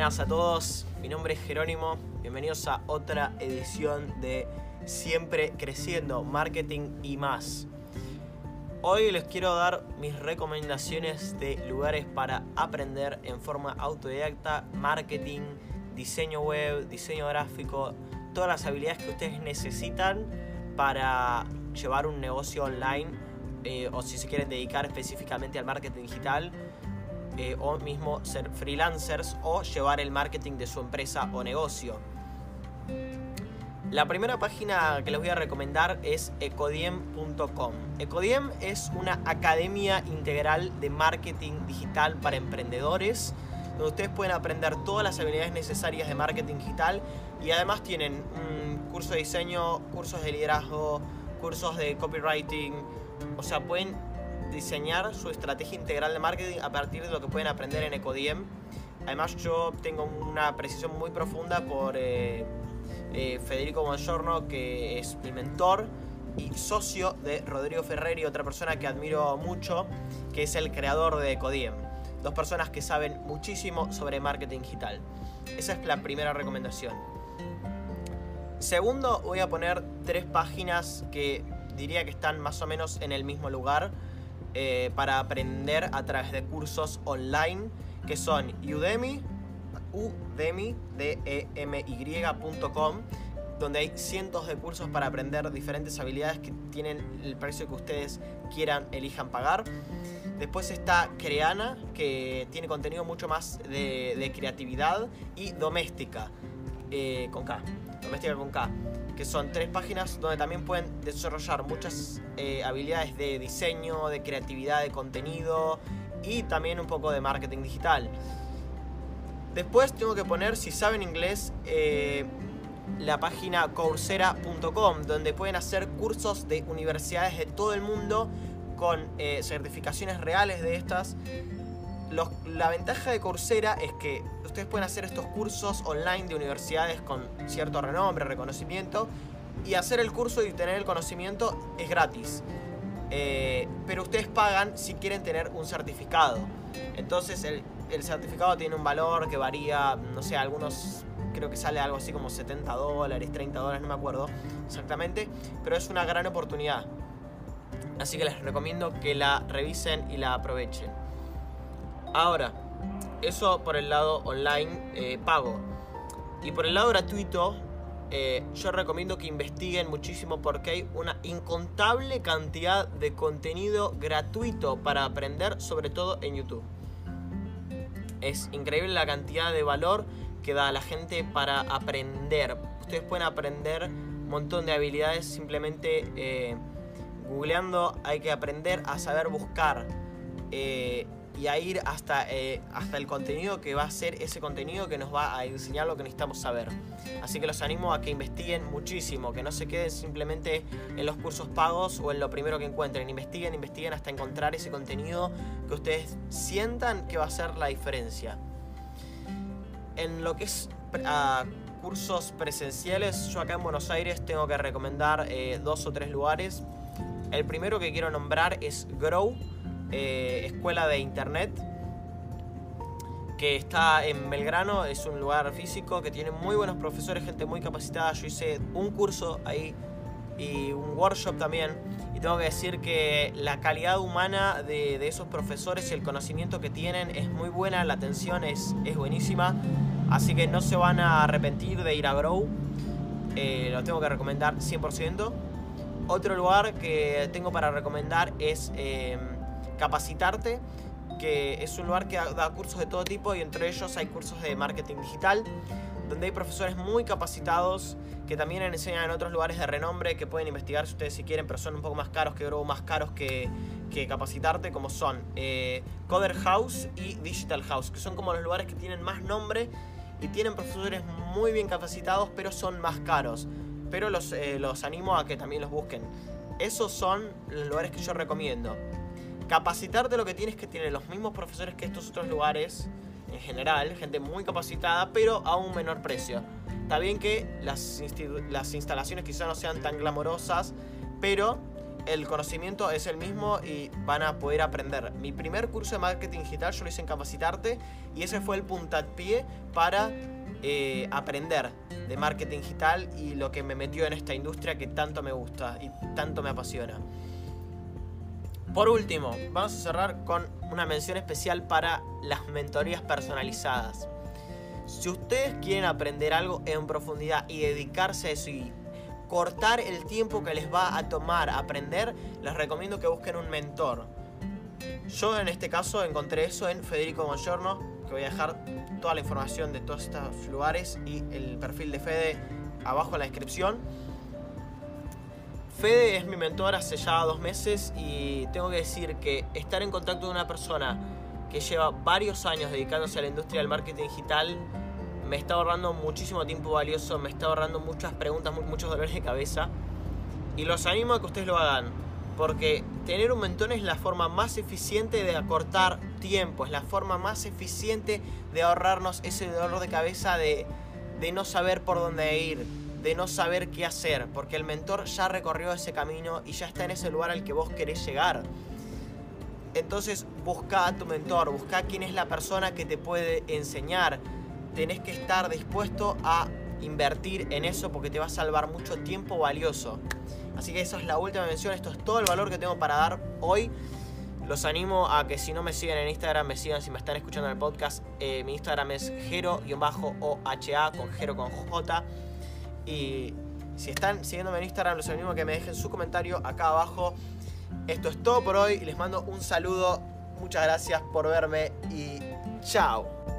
Buenas a todos, mi nombre es Jerónimo, bienvenidos a otra edición de Siempre Creciendo, Marketing y más. Hoy les quiero dar mis recomendaciones de lugares para aprender en forma autodidacta, marketing, diseño web, diseño gráfico, todas las habilidades que ustedes necesitan para llevar un negocio online eh, o si se quieren dedicar específicamente al marketing digital eh, o mismo ser freelancers o llevar el marketing de su empresa o negocio. La primera página que les voy a recomendar es ecodiem.com. Ecodiem es una academia integral de marketing digital para emprendedores, donde ustedes pueden aprender todas las habilidades necesarias de marketing digital y además tienen un curso de diseño, cursos de liderazgo, cursos de copywriting, o sea, pueden diseñar su estrategia integral de marketing a partir de lo que pueden aprender en Ecodiem. Además yo tengo una precisión muy profunda por eh, eh, Federico Bongiorno, que es mi mentor y socio de Rodrigo Ferreri, otra persona que admiro mucho, que es el creador de Ecodiem. Dos personas que saben muchísimo sobre marketing digital. Esa es la primera recomendación. Segundo, voy a poner tres páginas que diría que están más o menos en el mismo lugar eh, para aprender a través de cursos online que son Udemy, udemy, d e donde hay cientos de cursos para aprender diferentes habilidades que tienen el precio que ustedes quieran, elijan pagar. Después está Creana, que tiene contenido mucho más de, creatividad y doméstica, eh, con doméstica con K que son tres páginas donde también pueden desarrollar muchas eh, habilidades de diseño, de creatividad de contenido y también un poco de marketing digital. Después tengo que poner, si saben inglés, eh, la página coursera.com, donde pueden hacer cursos de universidades de todo el mundo con eh, certificaciones reales de estas. La ventaja de Coursera es que ustedes pueden hacer estos cursos online de universidades con cierto renombre, reconocimiento, y hacer el curso y tener el conocimiento es gratis. Eh, pero ustedes pagan si quieren tener un certificado. Entonces el, el, certificado tiene un valor que varía, no sé, algunos creo que sale algo así como 70 dólares, 30 dólares, no me acuerdo exactamente, pero es una gran oportunidad. Así que les recomiendo que la revisen y la aprovechen. Ahora, eso por el lado online eh, pago. Y por el lado gratuito, eh, yo recomiendo que investiguen muchísimo porque hay una incontable cantidad de contenido gratuito para aprender, sobre todo en YouTube. Es increíble la cantidad de valor que da a la gente para aprender. Ustedes pueden aprender un montón de habilidades simplemente eh, googleando. Hay que aprender a saber buscar y a ir hasta, eh, hasta el contenido que va a ser ese contenido que nos va a enseñar lo que necesitamos saber. Así que los animo a que investiguen muchísimo, que no se queden simplemente en los cursos pagos o en lo primero que encuentren. Investiguen, investiguen hasta encontrar ese contenido que ustedes sientan que va a ser la diferencia. En lo que es cursos presenciales, yo acá en Buenos Aires tengo que recomendar eh, dos o tres lugares. El primero que quiero nombrar es Grow eh, escuela de internet que está en Belgrano, es un lugar físico que tiene muy buenos profesores, gente muy capacitada. Yo hice un curso ahí y un workshop también. Y tengo que decir que la calidad humana de, esos profesores y el conocimiento que tienen es muy buena, la atención es, es buenísima. Así que no se van a arrepentir de ir a Grow. Eh, lo tengo que recomendar 100%. Otro lugar que tengo para recomendar es... Eh, Capacitarte, que es un lugar que da cursos de todo tipo y entre ellos hay cursos de marketing digital, donde hay profesores muy capacitados que también enseñan en otros lugares de renombre que pueden investigar si ustedes si quieren, pero son un poco más caros que Grow, más caros que, que capacitarte, como son eh, Coder House y Digital House, que son como los lugares que tienen más nombre y tienen profesores muy bien capacitados, pero son más caros. Pero los, eh, los animo a que también los busquen. Esos son los lugares que yo recomiendo. Capacitarte lo que tienes que tener los mismos profesores que estos otros lugares, en general, gente muy capacitada, pero a un menor precio. Está bien que las, instalaciones quizás no sean tan glamorosas, pero el conocimiento es el mismo y van a poder aprender. Mi primer curso de marketing digital yo lo hice en Capacitarte y ese fue el puntapié para eh, aprender de marketing digital y lo que me metió en esta industria que tanto me gusta y tanto me apasiona. Por último, vamos a cerrar con una mención especial para las mentorías personalizadas. Si ustedes quieren aprender algo en profundidad y dedicarse a eso y cortar el tiempo que les va a tomar aprender, les recomiendo que busquen un mentor. Yo en este caso encontré eso en Federico Bongiorno, que voy a dejar toda la información de todos estos lugares y el perfil de Fede abajo en la descripción. Fede es mi mentor hace ya dos meses y tengo que decir que estar en contacto con una persona que lleva varios años dedicándose a la industria del marketing digital me está ahorrando muchísimo tiempo valioso, me está ahorrando muchas preguntas, muchos dolores de cabeza. Y los animo a que ustedes lo hagan porque tener un mentor es la forma más eficiente de acortar tiempo, es la forma más eficiente de ahorrarnos ese dolor de cabeza de, de no saber por dónde ir, de no saber qué hacer, porque el mentor ya recorrió ese camino y ya está en ese lugar al que vos querés llegar. Entonces busca a tu mentor, busca quién es la persona que te puede enseñar. Tenés que estar dispuesto a invertir en eso porque te va a salvar mucho tiempo valioso. Así que esa es la última mención, esto es todo el valor que tengo para dar hoy. Los animo a que si no me siguen en Instagram, me sigan si me están escuchando en el podcast. Eh, mi Instagram es gero-oha con gero con J. Y si están siguiéndome en Instagram, los animo a que me dejen su comentario acá abajo. Esto es todo por hoy. Les mando un saludo. Muchas gracias por verme y chao.